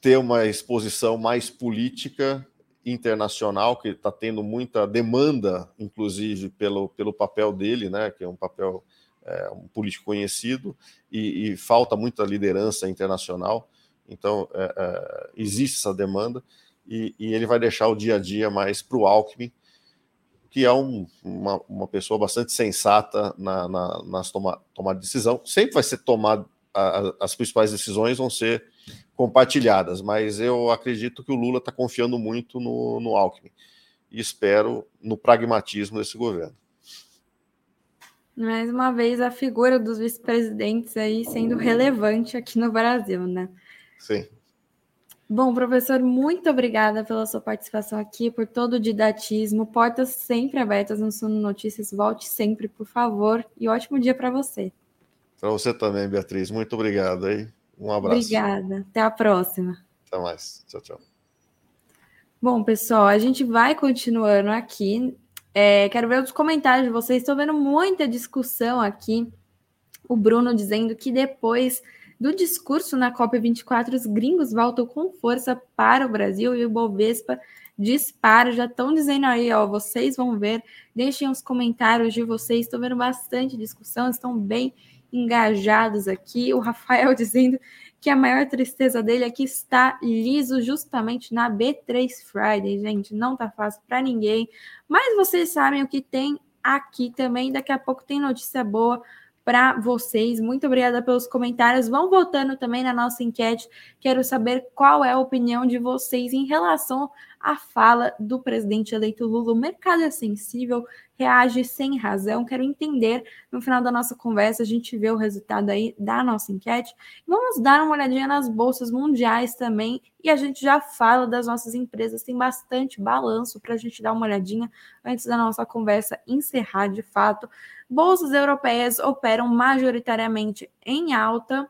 ter uma exposição mais política internacional, que está tendo muita demanda, inclusive, pelo, pelo papel dele, né, que é um papel é, um político conhecido, e, e, falta muita liderança internacional. Então, é, é, existe essa demanda, e, e, ele vai deixar o dia a dia mais para o Alckmin, que é um, uma, uma pessoa bastante sensata na, na, nas toma, tomar de decisão. Sempre vai ser tomado, a, as principais decisões vão ser compartilhadas, mas eu acredito que o Lula está confiando muito no, no Alckmin e espero no pragmatismo desse governo. Mais uma vez, a figura dos vice-presidentes aí sendo relevante aqui no Brasil, né? Sim. Bom, professor, muito obrigada pela sua participação aqui, por todo o didatismo. Portas sempre abertas no Suno Notícias. Volte sempre, por favor. E ótimo dia para você. Para você também, Beatriz. Muito obrigado aí. Um abraço. Obrigada. Até a próxima. Até mais. Tchau, tchau. Bom, pessoal, a gente vai continuando aqui. É, quero ver os comentários de vocês. Estou vendo muita discussão aqui. O Bruno dizendo que depois do discurso na COP24, os gringos voltam com força para o Brasil e o Bovespa dispara. Já estão dizendo aí, ó, vocês vão ver. Deixem os comentários de vocês. Estou vendo bastante discussão, estão bem engajados aqui. O Rafael dizendo que a maior tristeza dele é que está liso justamente na B3 Friday, gente. Não tá fácil para ninguém, mas vocês sabem o que tem aqui também. Daqui a pouco tem notícia boa para vocês. Muito obrigada pelos comentários. Vão votando também na nossa enquete. Quero saber qual é a opinião de vocês em relação a fala do presidente eleito Lula. O mercado é sensível, reage sem razão. Quero entender, no final da nossa conversa, a gente vê o resultado aí da nossa enquete. Vamos dar uma olhadinha nas bolsas mundiais também e a gente já fala das nossas empresas. Tem bastante balanço para a gente dar uma olhadinha antes da nossa conversa encerrar de fato. Bolsas europeias operam majoritariamente em alta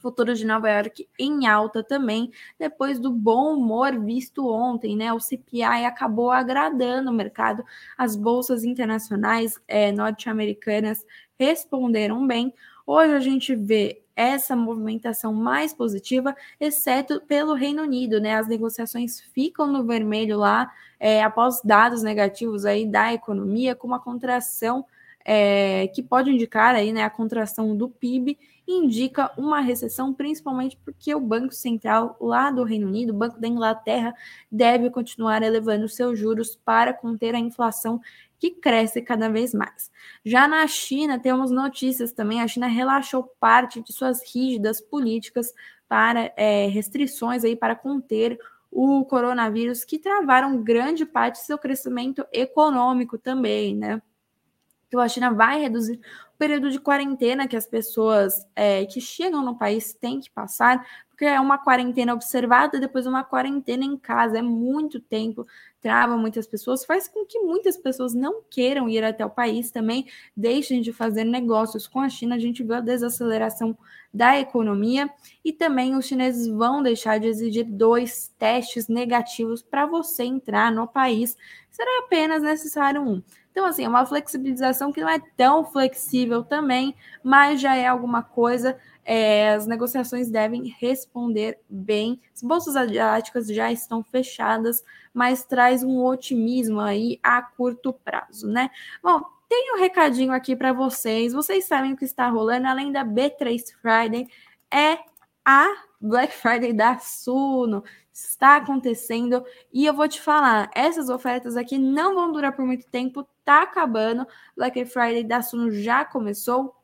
futuros de Nova York em alta também, depois do bom humor visto ontem, né? O CPI acabou agradando o mercado, as bolsas internacionais é, norte-americanas responderam bem. Hoje a gente vê essa movimentação mais positiva, exceto pelo Reino Unido, né? As negociações ficam no vermelho lá, é, após dados negativos aí da economia, com uma contração é, que pode indicar aí, né, a contração do PIB indica uma recessão, principalmente porque o Banco Central lá do Reino Unido, o Banco da Inglaterra, deve continuar elevando seus juros para conter a inflação que cresce cada vez mais. Já na China, temos notícias também: a China relaxou parte de suas rígidas políticas para é, restrições aí para conter o coronavírus, que travaram grande parte do seu crescimento econômico também, né? Então a China vai reduzir período de quarentena que as pessoas é, que chegam no país têm que passar, porque é uma quarentena observada, depois uma quarentena em casa, é muito tempo, trava muitas pessoas, faz com que muitas pessoas não queiram ir até o país também, deixem de fazer negócios com a China, a gente viu a desaceleração da economia e também os chineses vão deixar de exigir dois testes negativos para você entrar no país, será apenas necessário um. Então, assim, é uma flexibilização que não é tão flexível também, mas já é alguma coisa. É, as negociações devem responder bem. As bolsas asiáticas já estão fechadas, mas traz um otimismo aí a curto prazo, né? Bom, tem um recadinho aqui para vocês. Vocês sabem o que está rolando, além da B3 Friday, é a Black Friday da Suno está acontecendo e eu vou te falar, essas ofertas aqui não vão durar por muito tempo, tá acabando. Black Friday da Suno já começou.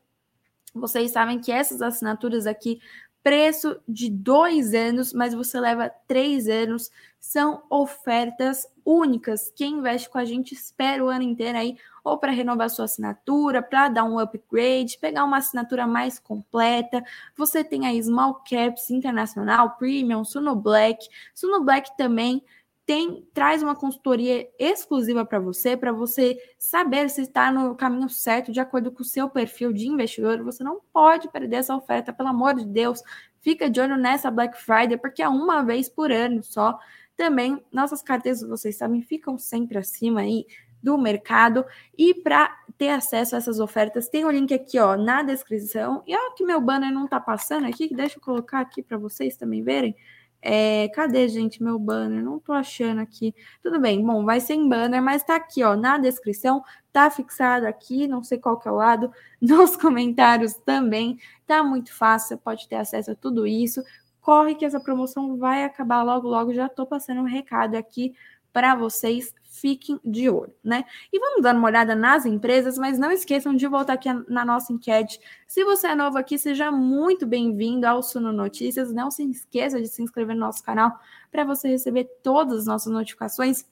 Vocês sabem que essas assinaturas aqui, preço de dois anos, mas você leva três anos, são ofertas únicas. Quem investe com a gente espera o ano inteiro aí ou para renovar sua assinatura, para dar um upgrade, pegar uma assinatura mais completa. Você tem a Small Caps Internacional, Premium, Suno Black. Suno Black também tem traz uma consultoria exclusiva para você, para você saber se está no caminho certo, de acordo com o seu perfil de investidor. Você não pode perder essa oferta, pelo amor de Deus. Fica de olho nessa Black Friday, porque é uma vez por ano só. Também, nossas carteiras, vocês sabem, ficam sempre acima aí do mercado. E para ter acesso a essas ofertas, tem o um link aqui ó, na descrição. E ó, que meu banner não está passando aqui, deixa eu colocar aqui para vocês também verem. É, cadê, gente, meu banner? Não tô achando aqui. Tudo bem, bom, vai ser em banner, mas tá aqui, ó, na descrição, tá fixado aqui, não sei qual que é o lado, nos comentários também. Tá muito fácil, pode ter acesso a tudo isso. Corre que essa promoção vai acabar logo, logo. Já tô passando um recado aqui para vocês fiquem de olho, né? E vamos dar uma olhada nas empresas, mas não esqueçam de voltar aqui na nossa enquete. Se você é novo aqui, seja muito bem-vindo ao Suno Notícias. Não se esqueça de se inscrever no nosso canal para você receber todas as nossas notificações.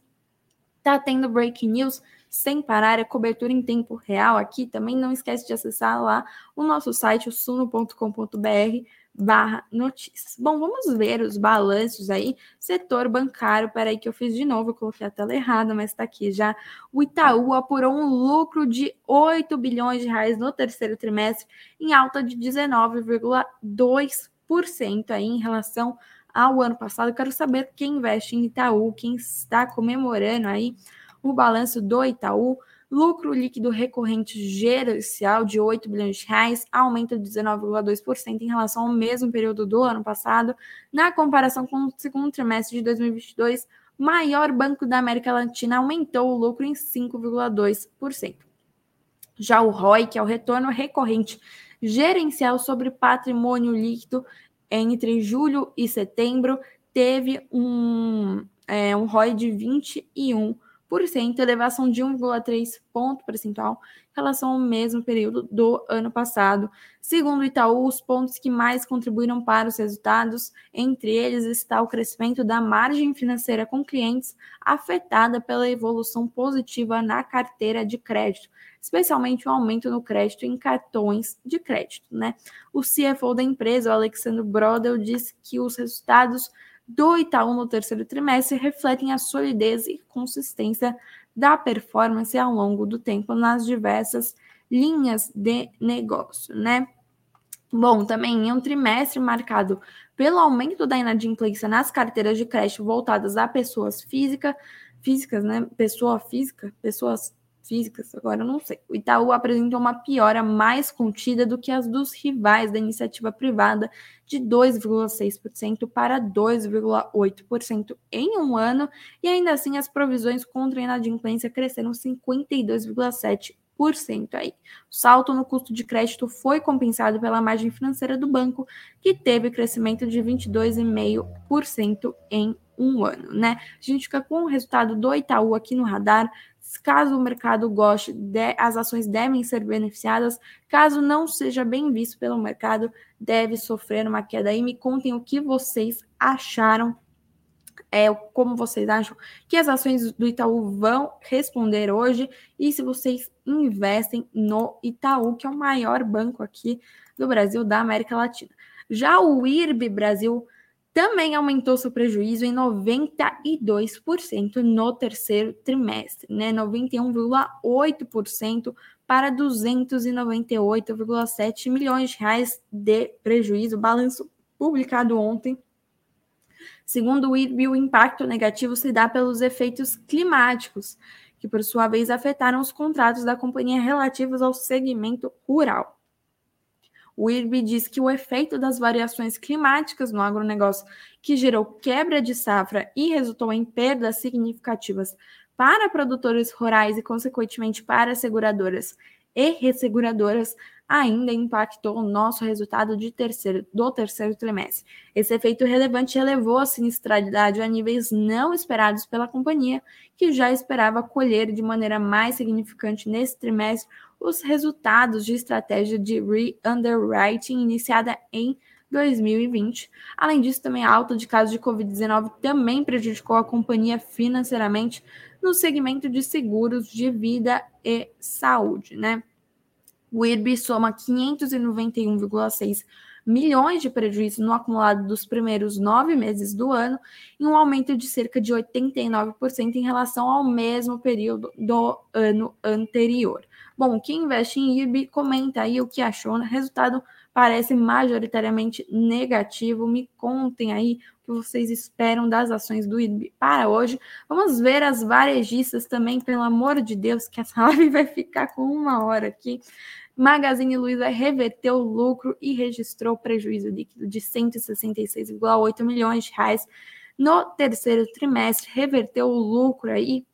Tá tendo breaking news sem parar, é cobertura em tempo real aqui. Também não esquece de acessar lá o nosso site, o suno.com.br barra notícias. Bom, vamos ver os balanços aí. Setor bancário, peraí que eu fiz de novo, eu coloquei a tela errada, mas está aqui já. O Itaú apurou um lucro de 8 bilhões de reais no terceiro trimestre, em alta de 19,2% aí em relação ao ano passado. Eu quero saber quem investe em Itaú, quem está comemorando aí o balanço do Itaú lucro líquido recorrente gerencial de 8 bilhões de reais, aumento de 19,2% em relação ao mesmo período do ano passado. Na comparação com o segundo trimestre de 2022, o maior banco da América Latina aumentou o lucro em 5,2%. Já o ROI, que é o retorno recorrente gerencial sobre patrimônio líquido entre julho e setembro, teve um, é, um ROI de 21%. Elevação de 1,3 ponto percentual em relação ao mesmo período do ano passado. Segundo o Itaú, os pontos que mais contribuíram para os resultados, entre eles está o crescimento da margem financeira com clientes, afetada pela evolução positiva na carteira de crédito, especialmente o aumento no crédito em cartões de crédito. Né? O CFO da empresa, o Alexandre Brodel, disse que os resultados do Itaú no terceiro trimestre refletem a solidez e consistência da performance ao longo do tempo nas diversas linhas de negócio, né? Bom, também em um trimestre marcado pelo aumento da inadimplência nas carteiras de crédito voltadas a pessoas física, físicas, né? Pessoa física, pessoas físicas, agora não sei. O Itaú apresentou uma piora mais contida do que as dos rivais da iniciativa privada, de 2,6% para 2,8% em um ano, e ainda assim as provisões contra a inadimplência cresceram 52,7%. Aí. O salto no custo de crédito foi compensado pela margem financeira do banco, que teve crescimento de 22,5% em um ano, né? A gente fica com o resultado do Itaú aqui no radar. Caso o mercado goste, de, as ações devem ser beneficiadas. Caso não seja bem visto pelo mercado, deve sofrer uma queda aí. Me contem o que vocês acharam é, como vocês acham que as ações do Itaú vão responder hoje e se vocês investem no Itaú, que é o maior banco aqui do Brasil, da América Latina. Já o IRB Brasil também aumentou seu prejuízo em 92% no terceiro trimestre, né? 91,8% para 298,7 milhões de reais de prejuízo, balanço publicado ontem. Segundo o IRB, o impacto negativo se dá pelos efeitos climáticos, que por sua vez afetaram os contratos da companhia relativos ao segmento rural. O IRB diz que o efeito das variações climáticas no agronegócio, que gerou quebra de safra e resultou em perdas significativas para produtores rurais e, consequentemente, para seguradoras e resseguradoras, ainda impactou o nosso resultado de terceiro, do terceiro trimestre. Esse efeito relevante elevou a sinistralidade a níveis não esperados pela companhia, que já esperava colher de maneira mais significante nesse trimestre os resultados de estratégia de re-underwriting iniciada em 2020. Além disso, também a alta de casos de Covid-19 também prejudicou a companhia financeiramente no segmento de seguros de vida e saúde, né? O IRB soma 591,6 milhões de prejuízo no acumulado dos primeiros nove meses do ano, e um aumento de cerca de 89% em relação ao mesmo período do ano anterior. Bom, quem investe em IRB, comenta aí o que achou. O resultado parece majoritariamente negativo. Me contem aí o que vocês esperam das ações do IRB para hoje. Vamos ver as varejistas também, pelo amor de Deus, que essa live vai ficar com uma hora aqui. Magazine Luiza reverteu o lucro e registrou prejuízo líquido de 166,8 milhões de reais. No terceiro trimestre, reverteu o lucro aí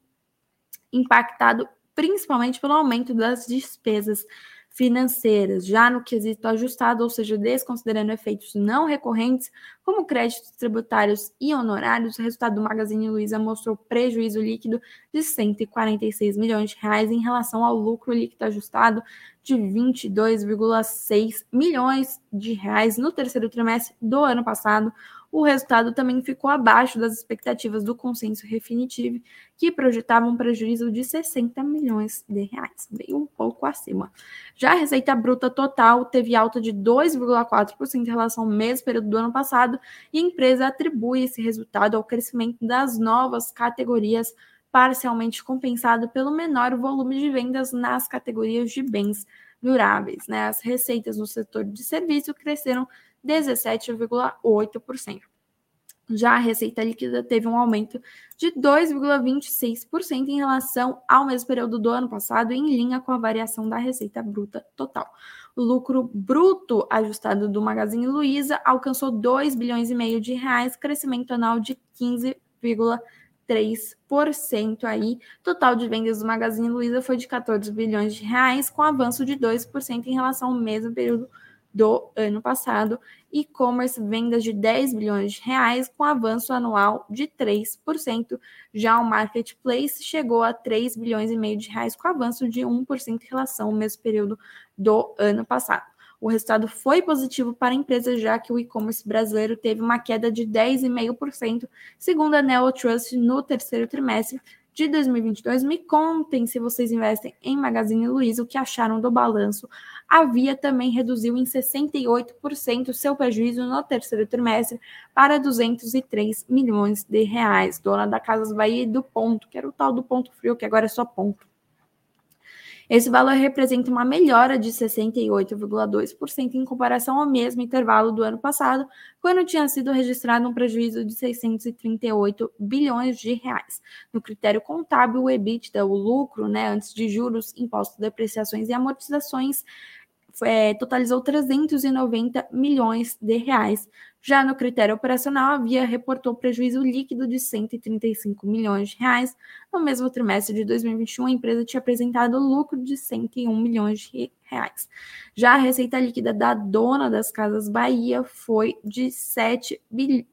impactado principalmente pelo aumento das despesas financeiras, já no quesito ajustado, ou seja, desconsiderando efeitos não recorrentes, como créditos tributários e honorários, o resultado do Magazine Luiza mostrou prejuízo líquido de 146 milhões de reais em relação ao lucro líquido ajustado de 22,6 milhões de reais no terceiro trimestre do ano passado, o resultado também ficou abaixo das expectativas do consenso definitivo, que projetava um prejuízo de 60 milhões de reais, bem um pouco acima. Já a receita bruta total teve alta de 2,4% em relação ao mesmo período do ano passado, e a empresa atribui esse resultado ao crescimento das novas categorias, parcialmente compensado pelo menor volume de vendas nas categorias de bens duráveis. Né? As receitas no setor de serviço cresceram 17,8%. Já a receita líquida teve um aumento de 2,26% em relação ao mesmo período do ano passado, em linha com a variação da receita bruta total. O lucro bruto ajustado do Magazine Luiza alcançou 2 bilhões e meio de reais, crescimento anual de 15,3% aí. Total de vendas do Magazine Luiza foi de 14 bilhões de reais, com avanço de 2% em relação ao mesmo período do ano passado. E-commerce, vendas de 10 bilhões de reais, com avanço anual de 3%. Já o marketplace chegou a 3 bilhões e meio de reais, com avanço de 1% em relação ao mesmo período do ano passado. O resultado foi positivo para a empresa, já que o e-commerce brasileiro teve uma queda de 10,5%, segundo a Neo Trust no terceiro trimestre, de 2022. Me contem se vocês investem em Magazine Luiza, o que acharam do balanço. A Via também reduziu em 68% seu prejuízo no terceiro trimestre para 203 milhões de reais. Dona da Casas Bahia e do Ponto, que era o tal do Ponto Frio, que agora é só Ponto. Esse valor representa uma melhora de 68,2% em comparação ao mesmo intervalo do ano passado, quando tinha sido registrado um prejuízo de 638 bilhões de reais. No critério contábil, o EBITDA, o lucro, né, antes de juros, impostos, depreciações e amortizações, é, totalizou 390 milhões de reais. Já no critério operacional, a Via reportou prejuízo líquido de 135 milhões de reais. No mesmo trimestre de 2021, a empresa tinha apresentado lucro de 101 milhões de reais. Já a receita líquida da dona das Casas Bahia foi de 7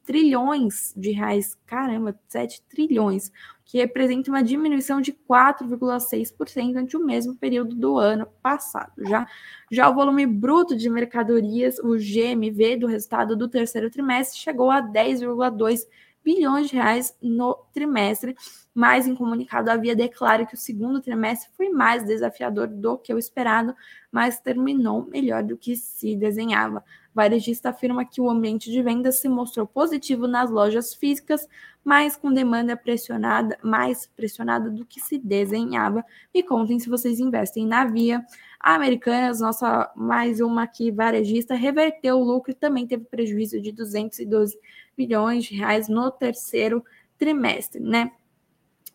trilhões de reais. Caramba, 7 trilhões, que representa uma diminuição de 4,6% ante o mesmo período do ano passado. Já, já o volume bruto de mercadorias, o GMV do resultado do terceiro trimestre, chegou a 10,2 bilhões de reais no trimestre, mas em comunicado a Via declara que o segundo trimestre foi mais desafiador do que o esperado, mas terminou melhor do que se desenhava varejista afirma que o ambiente de vendas se mostrou positivo nas lojas físicas, mas com demanda pressionada, mais pressionada do que se desenhava. Me contem se vocês investem na Via. A Americanas, nossa mais uma aqui varejista, reverteu o lucro e também teve prejuízo de 212 bilhões de reais no terceiro trimestre, né?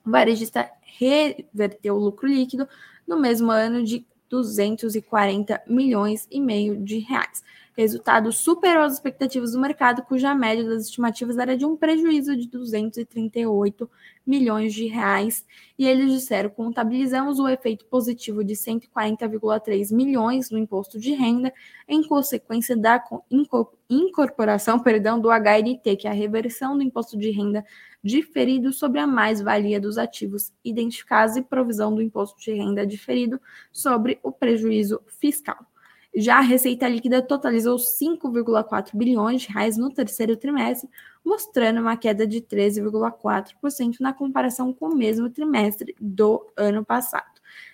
O varejista reverteu o lucro líquido no mesmo ano de 240 milhões e meio de reais. Resultado superou as expectativas do mercado, cuja média das estimativas era de um prejuízo de 238 milhões de reais. E eles disseram: contabilizamos o efeito positivo de 140,3 milhões no imposto de renda, em consequência da incorporação perdão, do HNT, que é a reversão do imposto de renda diferido sobre a mais-valia dos ativos identificados e provisão do imposto de renda diferido sobre o prejuízo fiscal. Já a receita líquida totalizou 5,4 bilhões de reais no terceiro trimestre, mostrando uma queda de 13,4% na comparação com o mesmo trimestre do ano passado.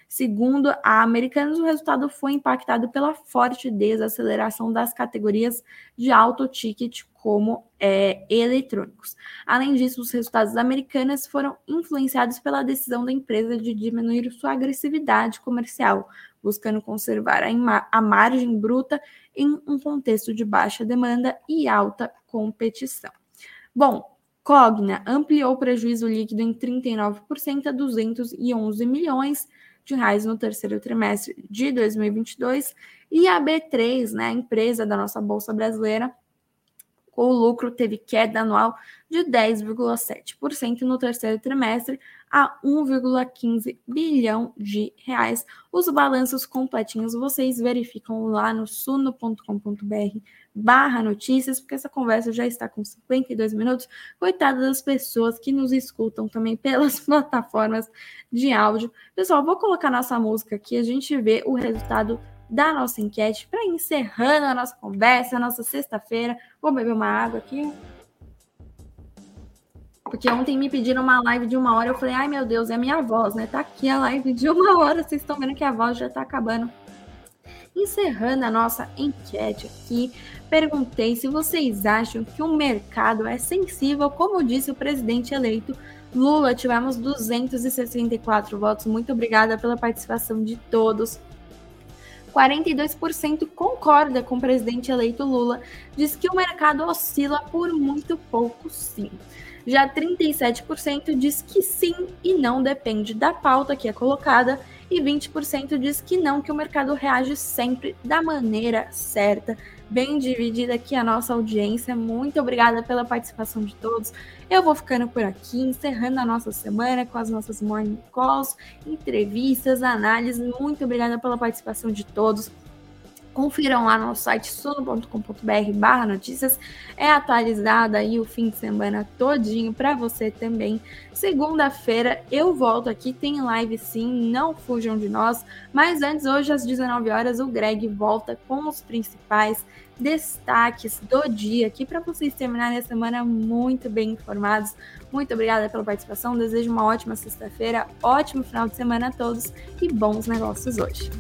Segundo a Americanas, o resultado foi impactado pela forte desaceleração das categorias de alto ticket, como é, eletrônicos. Além disso, os resultados da Americanas foram influenciados pela decisão da empresa de diminuir sua agressividade comercial, buscando conservar a, a margem bruta em um contexto de baixa demanda e alta competição. Bom, Cogna ampliou o prejuízo líquido em 39% a 211 milhões de reais no terceiro trimestre de 2022 e a B3, né, a empresa da nossa bolsa brasileira, o lucro teve queda anual de 10,7% no terceiro trimestre a 1,15 bilhão de reais. Os balanços completinhos vocês verificam lá no suno.com.br barra notícias, porque essa conversa já está com 52 minutos. Coitada das pessoas que nos escutam também pelas plataformas de áudio. Pessoal, vou colocar nossa música aqui, a gente vê o resultado da nossa enquete para encerrando a nossa conversa, a nossa sexta-feira. Vou beber uma água aqui. Porque ontem me pediram uma live de uma hora, eu falei, ai meu Deus, é a minha voz, né? Tá aqui a live de uma hora, vocês estão vendo que a voz já tá acabando. Encerrando a nossa enquete aqui, perguntei se vocês acham que o mercado é sensível, como disse o presidente eleito Lula. Tivemos 264 votos. Muito obrigada pela participação de todos. 42% concorda com o presidente eleito Lula, diz que o mercado oscila por muito pouco sim. Já 37% diz que sim e não depende da pauta que é colocada, e 20% diz que não, que o mercado reage sempre da maneira certa. Bem dividida aqui a nossa audiência. Muito obrigada pela participação de todos. Eu vou ficando por aqui, encerrando a nossa semana com as nossas morning calls, entrevistas, análises. Muito obrigada pela participação de todos. Confiram lá no site suno.com.br barra notícias. É atualizado aí o fim de semana todinho para você também. Segunda-feira eu volto aqui, tem live sim, não fujam de nós. Mas antes, hoje às 19 horas, o Greg volta com os principais destaques do dia aqui para vocês terminarem a semana muito bem informados. Muito obrigada pela participação, desejo uma ótima sexta-feira, ótimo final de semana a todos e bons negócios hoje.